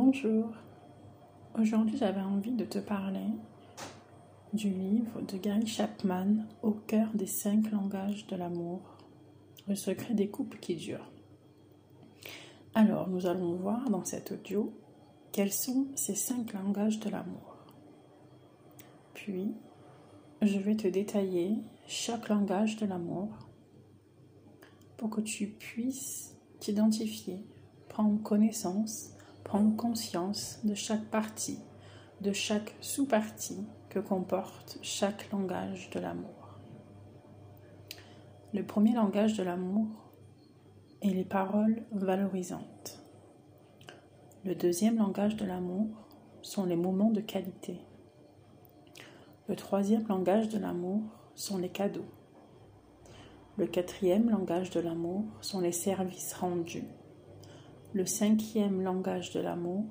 Bonjour. Aujourd'hui, j'avais envie de te parler du livre de Gary Chapman, Au cœur des cinq langages de l'amour, le secret des couples qui durent. Alors, nous allons voir dans cet audio quels sont ces cinq langages de l'amour. Puis, je vais te détailler chaque langage de l'amour pour que tu puisses t'identifier, prendre connaissance prendre conscience de chaque partie, de chaque sous-partie que comporte chaque langage de l'amour. Le premier langage de l'amour est les paroles valorisantes. Le deuxième langage de l'amour sont les moments de qualité. Le troisième langage de l'amour sont les cadeaux. Le quatrième langage de l'amour sont les services rendus. Le cinquième langage de l'amour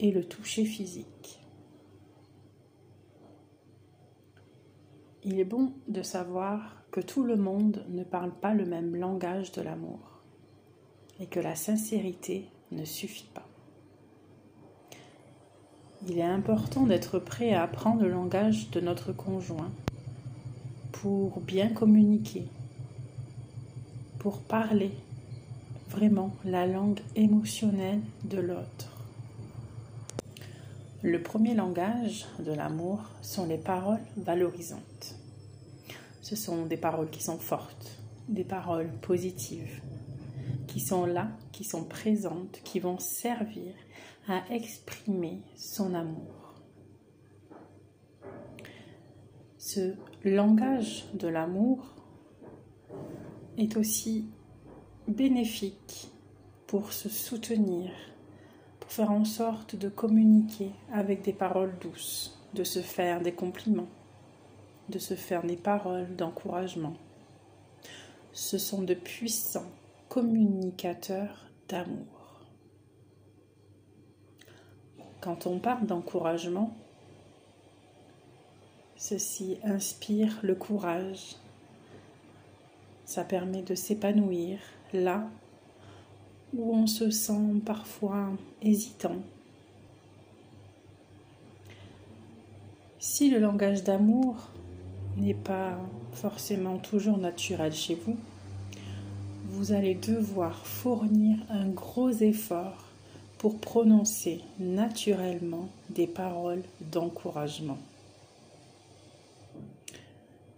est le toucher physique. Il est bon de savoir que tout le monde ne parle pas le même langage de l'amour et que la sincérité ne suffit pas. Il est important d'être prêt à apprendre le langage de notre conjoint pour bien communiquer, pour parler vraiment la langue émotionnelle de l'autre. Le premier langage de l'amour sont les paroles valorisantes. Ce sont des paroles qui sont fortes, des paroles positives, qui sont là, qui sont présentes, qui vont servir à exprimer son amour. Ce langage de l'amour est aussi bénéfique pour se soutenir, pour faire en sorte de communiquer avec des paroles douces, de se faire des compliments, de se faire des paroles d'encouragement. Ce sont de puissants communicateurs d'amour. Quand on parle d'encouragement, ceci inspire le courage, ça permet de s'épanouir là où on se sent parfois hésitant. Si le langage d'amour n'est pas forcément toujours naturel chez vous, vous allez devoir fournir un gros effort pour prononcer naturellement des paroles d'encouragement.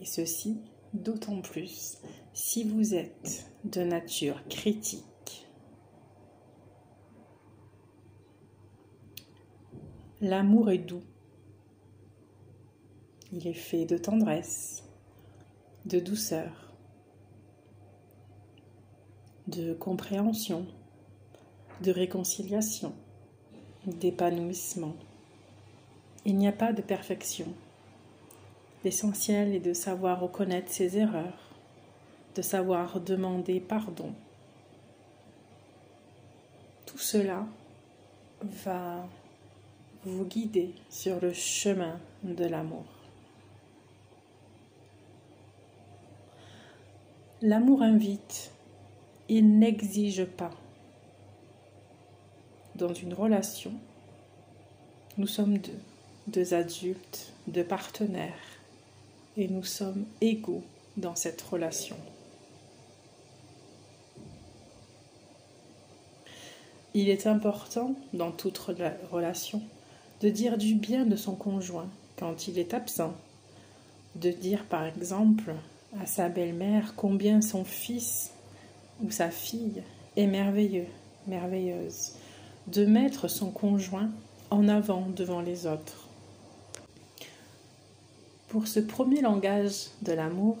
Et ceci d'autant plus si vous êtes de nature critique. L'amour est doux. Il est fait de tendresse, de douceur, de compréhension, de réconciliation, d'épanouissement. Il n'y a pas de perfection. L'essentiel est de savoir reconnaître ses erreurs, de savoir demander pardon. Tout cela va vous guider sur le chemin de l'amour. L'amour invite, il n'exige pas. Dans une relation, nous sommes deux, deux adultes, deux partenaires et nous sommes égaux dans cette relation. Il est important dans toute relation de dire du bien de son conjoint quand il est absent, de dire par exemple à sa belle-mère combien son fils ou sa fille est merveilleux, merveilleuse, de mettre son conjoint en avant devant les autres. Pour ce premier langage de l'amour,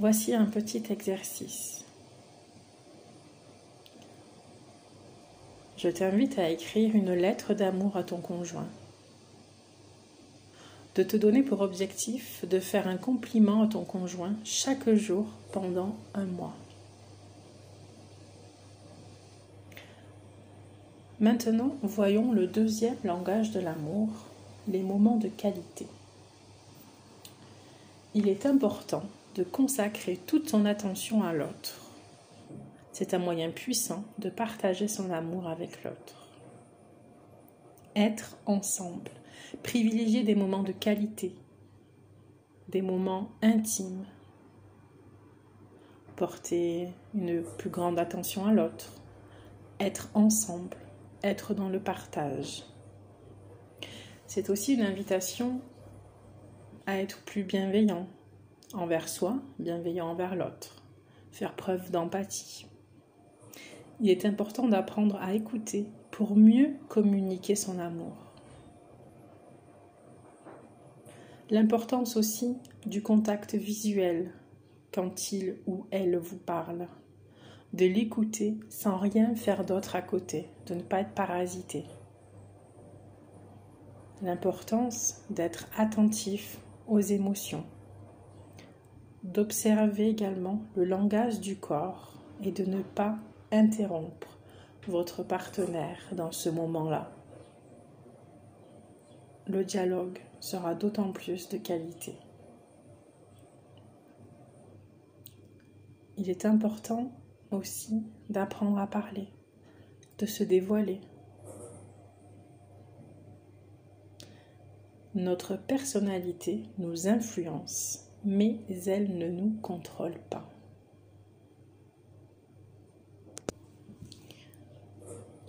voici un petit exercice. Je t'invite à écrire une lettre d'amour à ton conjoint. De te donner pour objectif de faire un compliment à ton conjoint chaque jour pendant un mois. Maintenant, voyons le deuxième langage de l'amour, les moments de qualité il est important de consacrer toute son attention à l'autre. C'est un moyen puissant de partager son amour avec l'autre. être ensemble, privilégier des moments de qualité, des moments intimes, porter une plus grande attention à l'autre, être ensemble, être dans le partage. C'est aussi une invitation à être plus bienveillant envers soi, bienveillant envers l'autre, faire preuve d'empathie. Il est important d'apprendre à écouter pour mieux communiquer son amour. L'importance aussi du contact visuel quand il ou elle vous parle, de l'écouter sans rien faire d'autre à côté, de ne pas être parasité. L'importance d'être attentif aux émotions, d'observer également le langage du corps et de ne pas interrompre votre partenaire dans ce moment-là. Le dialogue sera d'autant plus de qualité. Il est important aussi d'apprendre à parler, de se dévoiler. Notre personnalité nous influence, mais elle ne nous contrôle pas.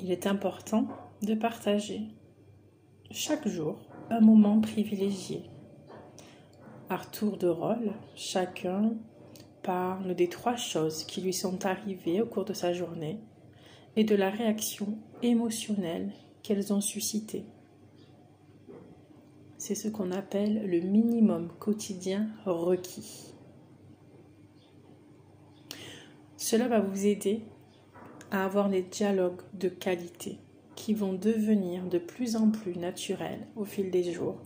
Il est important de partager chaque jour un moment privilégié. À tour de rôle, chacun parle des trois choses qui lui sont arrivées au cours de sa journée et de la réaction émotionnelle qu'elles ont suscitée. C'est ce qu'on appelle le minimum quotidien requis. Cela va vous aider à avoir des dialogues de qualité qui vont devenir de plus en plus naturels au fil des jours,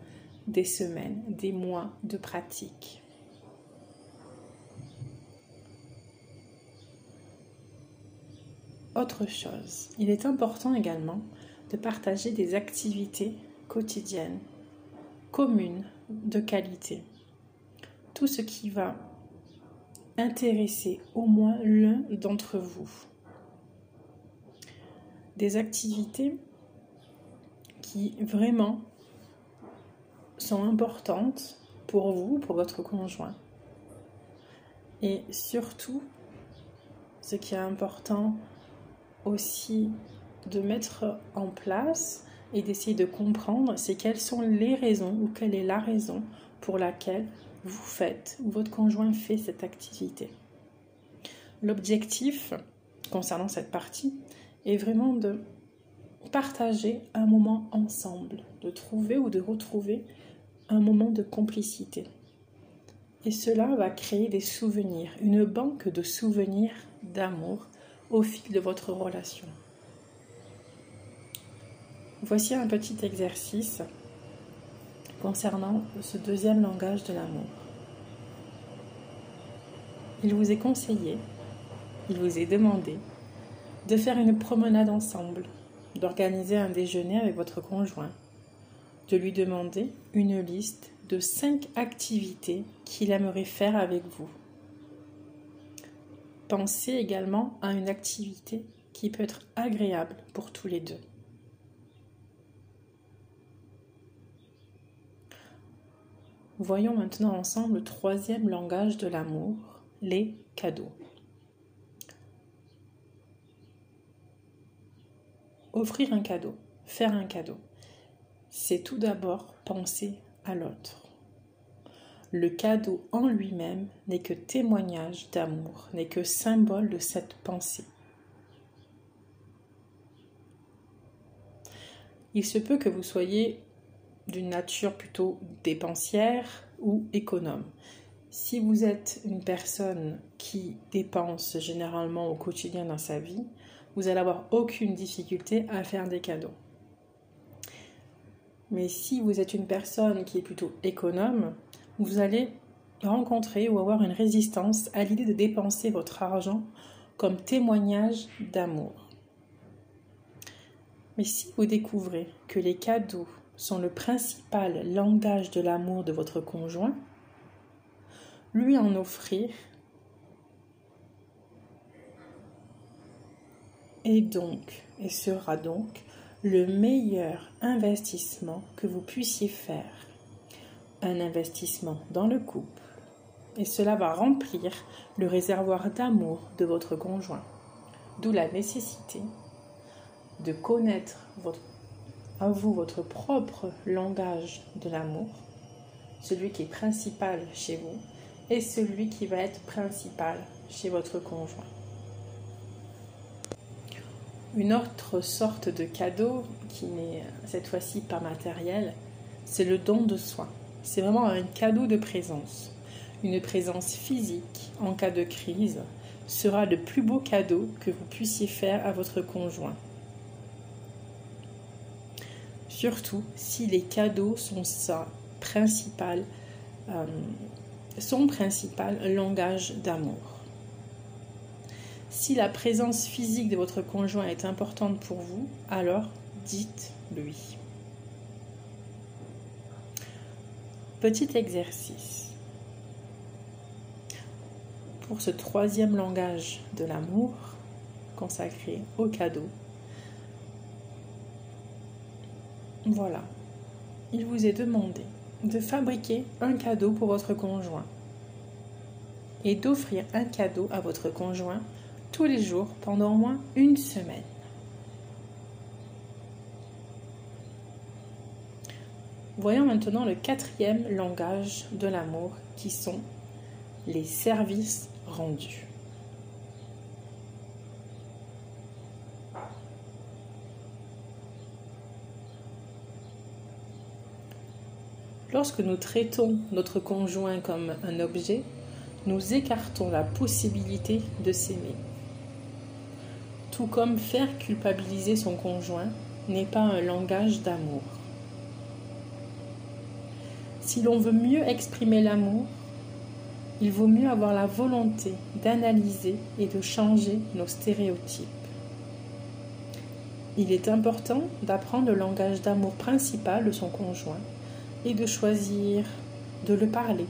des semaines, des mois de pratique. Autre chose, il est important également de partager des activités quotidiennes, communes, de qualité. Tout ce qui va intéresser au moins l'un d'entre vous. Des activités qui vraiment sont importantes pour vous, pour votre conjoint. Et surtout, ce qui est important aussi de mettre en place et d'essayer de comprendre, c'est quelles sont les raisons ou quelle est la raison pour laquelle vous faites ou votre conjoint fait cette activité. L'objectif concernant cette partie est vraiment de partager un moment ensemble, de trouver ou de retrouver un moment de complicité. Et cela va créer des souvenirs, une banque de souvenirs d'amour au fil de votre relation. Voici un petit exercice concernant ce deuxième langage de l'amour. Il vous est conseillé, il vous est demandé de faire une promenade ensemble, d'organiser un déjeuner avec votre conjoint, de lui demander une liste de cinq activités qu'il aimerait faire avec vous Pensez également à une activité qui peut être agréable pour tous les deux. Voyons maintenant ensemble le troisième langage de l'amour, les cadeaux. Offrir un cadeau, faire un cadeau, c'est tout d'abord penser à l'autre. Le cadeau en lui-même n'est que témoignage d'amour, n'est que symbole de cette pensée. Il se peut que vous soyez d'une nature plutôt dépensière ou économe. Si vous êtes une personne qui dépense généralement au quotidien dans sa vie, vous allez avoir aucune difficulté à faire des cadeaux. Mais si vous êtes une personne qui est plutôt économe, vous allez rencontrer ou avoir une résistance à l'idée de dépenser votre argent comme témoignage d'amour. Mais si vous découvrez que les cadeaux sont le principal langage de l'amour de votre conjoint, lui en offrir est donc et sera donc le meilleur investissement que vous puissiez faire. Un investissement dans le couple. Et cela va remplir le réservoir d'amour de votre conjoint. D'où la nécessité de connaître à vous votre propre langage de l'amour, celui qui est principal chez vous et celui qui va être principal chez votre conjoint. Une autre sorte de cadeau, qui n'est cette fois-ci pas matériel, c'est le don de soi. C'est vraiment un cadeau de présence. Une présence physique en cas de crise sera le plus beau cadeau que vous puissiez faire à votre conjoint. Surtout si les cadeaux sont sa principal, euh, son principal langage d'amour. Si la présence physique de votre conjoint est importante pour vous, alors dites-lui. Petit exercice. Pour ce troisième langage de l'amour consacré au cadeau, voilà, il vous est demandé de fabriquer un cadeau pour votre conjoint et d'offrir un cadeau à votre conjoint tous les jours pendant au moins une semaine. Voyons maintenant le quatrième langage de l'amour qui sont les services rendus. Lorsque nous traitons notre conjoint comme un objet, nous écartons la possibilité de s'aimer tout comme faire culpabiliser son conjoint n'est pas un langage d'amour. Si l'on veut mieux exprimer l'amour, il vaut mieux avoir la volonté d'analyser et de changer nos stéréotypes. Il est important d'apprendre le langage d'amour principal de son conjoint et de choisir de le parler,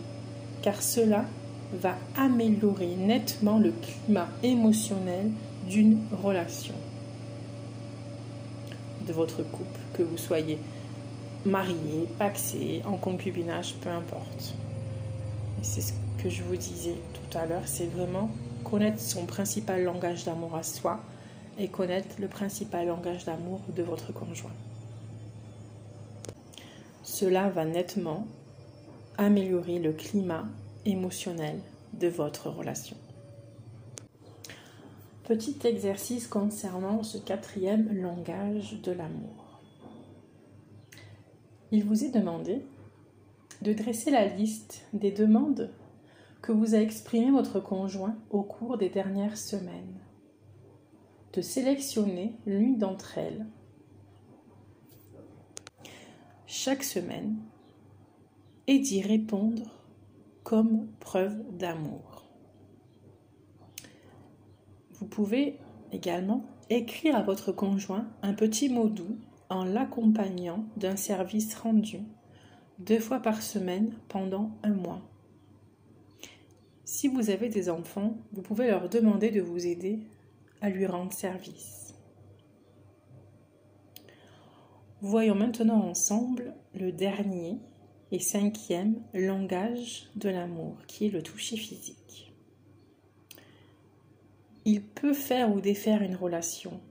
car cela va améliorer nettement le climat émotionnel d'une relation, de votre couple, que vous soyez marié, paxé, en concubinage, peu importe. c'est ce que je vous disais tout à l'heure, c'est vraiment connaître son principal langage d'amour à soi et connaître le principal langage d'amour de votre conjoint. Cela va nettement améliorer le climat émotionnel de votre relation. Petit exercice concernant ce quatrième langage de l'amour. Il vous est demandé de dresser la liste des demandes que vous a exprimées votre conjoint au cours des dernières semaines, de sélectionner l'une d'entre elles chaque semaine et d'y répondre comme preuve d'amour. Vous pouvez également écrire à votre conjoint un petit mot doux en l'accompagnant d'un service rendu deux fois par semaine pendant un mois. Si vous avez des enfants, vous pouvez leur demander de vous aider à lui rendre service. Voyons maintenant ensemble le dernier et cinquième langage de l'amour, qui est le toucher physique il peut faire ou défaire une relation.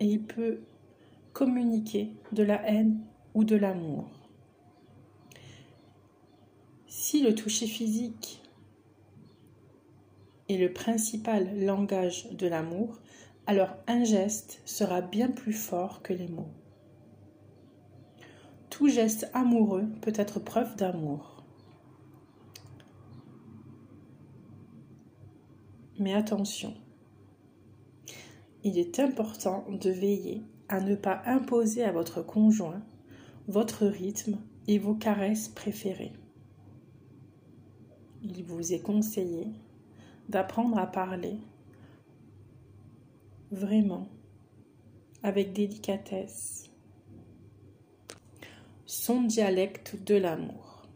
Et il peut communiquer de la haine ou de l'amour. Si le toucher physique est le principal langage de l'amour, alors un geste sera bien plus fort que les mots. Tout geste amoureux peut être preuve d'amour. Mais attention, il est important de veiller à ne pas imposer à votre conjoint votre rythme et vos caresses préférées. Il vous est conseillé d'apprendre à parler vraiment avec délicatesse son dialecte de l'amour.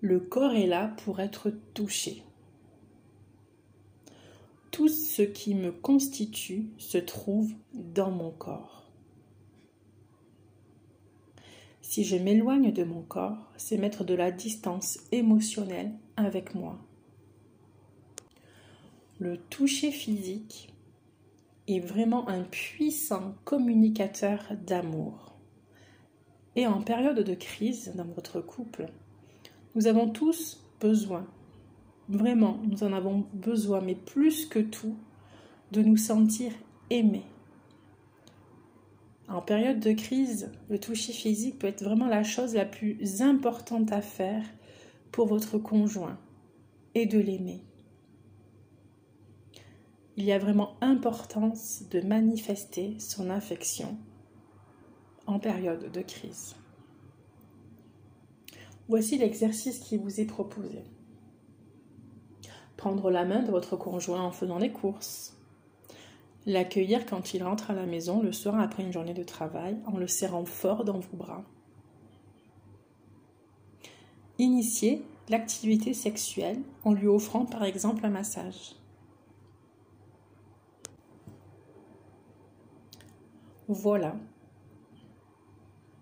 Le corps est là pour être touché. tout ce qui me constitue se trouve dans mon corps. Si je m'éloigne de mon corps, c'est mettre de la distance émotionnelle avec moi. Le toucher physique est vraiment un puissant communicateur d'amour. Et en période de crise dans votre couple, nous avons tous besoin, vraiment, nous en avons besoin, mais plus que tout, de nous sentir aimés. En période de crise, le toucher physique peut être vraiment la chose la plus importante à faire pour votre conjoint et de l'aimer. Il y a vraiment importance de manifester son affection en période de crise. Voici l'exercice qui vous est proposé. Prendre la main de votre conjoint en faisant des courses. L'accueillir quand il rentre à la maison le soir après une journée de travail en le serrant fort dans vos bras. Initier l'activité sexuelle en lui offrant par exemple un massage. Voilà,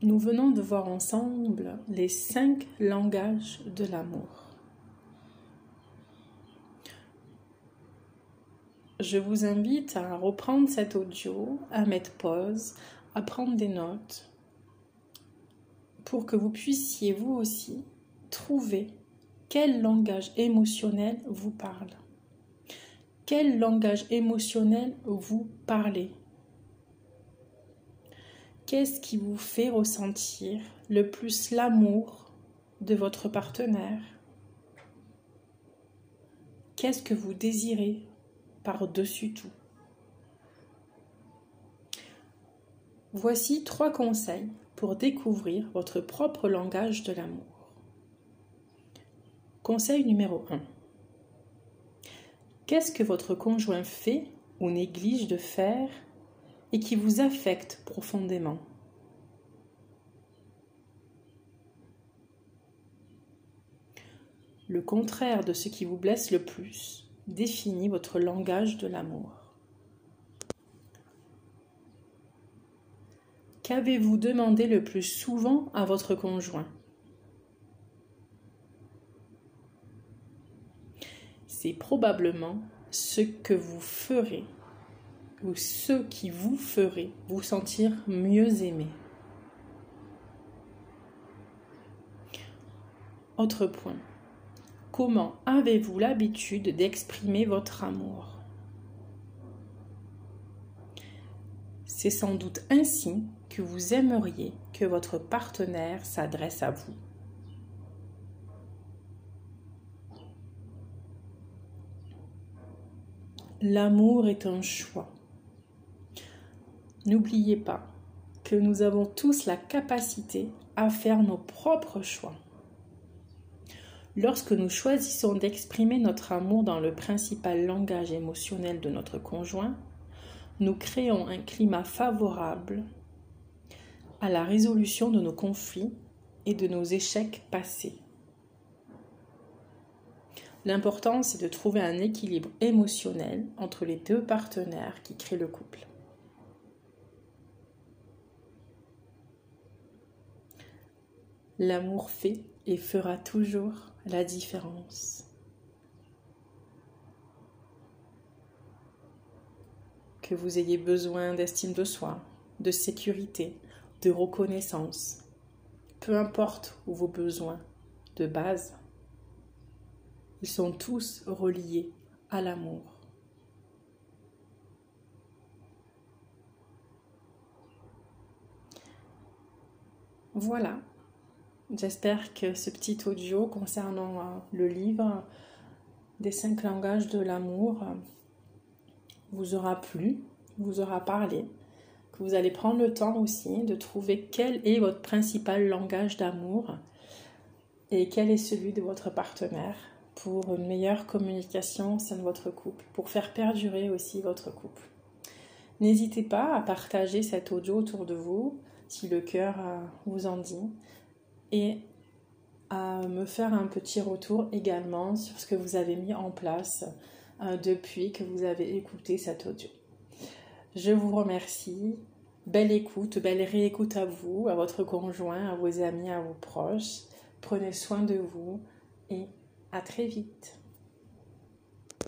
nous venons de voir ensemble les cinq langages de l'amour. Je vous invite à reprendre cet audio, à mettre pause, à prendre des notes pour que vous puissiez vous aussi trouver quel langage émotionnel vous parle. Quel langage émotionnel vous parlez? Qu'est-ce qui vous fait ressentir le plus l'amour de votre partenaire? Qu'est-ce que vous désirez par-dessus tout? Voici trois conseils pour découvrir votre propre langage de l'amour. Conseil numéro 1. Qu'est-ce que votre conjoint fait ou néglige de faire et qui vous affecte profondément. Le contraire de ce qui vous blesse le plus définit votre langage de l'amour. Qu'avez-vous demandé le plus souvent à votre conjoint? C'est probablement ce que vous ferez ou ce qui vous ferait vous sentir mieux aimé. Autre point. Comment avez-vous l'habitude d'exprimer votre amour? C'est sans doute ainsi que vous aimeriez que votre partenaire s'adresse à vous. L'amour est un choix. N'oubliez pas que nous avons tous la capacité à faire nos propres choix. Lorsque nous choisissons d'exprimer notre amour dans le principal langage émotionnel de notre conjoint, nous créons un climat favorable à la résolution de nos conflits et de nos échecs passés. L'important, c'est de trouver un équilibre émotionnel entre les deux partenaires qui créent le couple. L'amour fait et fera toujours la différence. Que vous ayez besoin d'estime de soi, de sécurité, de reconnaissance, peu importe vos besoins de base, ils sont tous reliés à l'amour. Voilà, J'espère que ce petit audio concernant euh, le livre des cinq langages de l'amour euh, vous aura plu, vous aura parlé, que vous allez prendre le temps aussi de trouver quel est votre principal langage d'amour et quel est celui de votre partenaire pour une meilleure communication au sein de votre couple, pour faire perdurer aussi votre couple. N'hésitez pas à partager cet audio autour de vous si le cœur euh, vous en dit et à me faire un petit retour également sur ce que vous avez mis en place euh, depuis que vous avez écouté cet audio. Je vous remercie. Belle écoute, belle réécoute à vous, à votre conjoint, à vos amis, à vos proches. Prenez soin de vous et à très vite.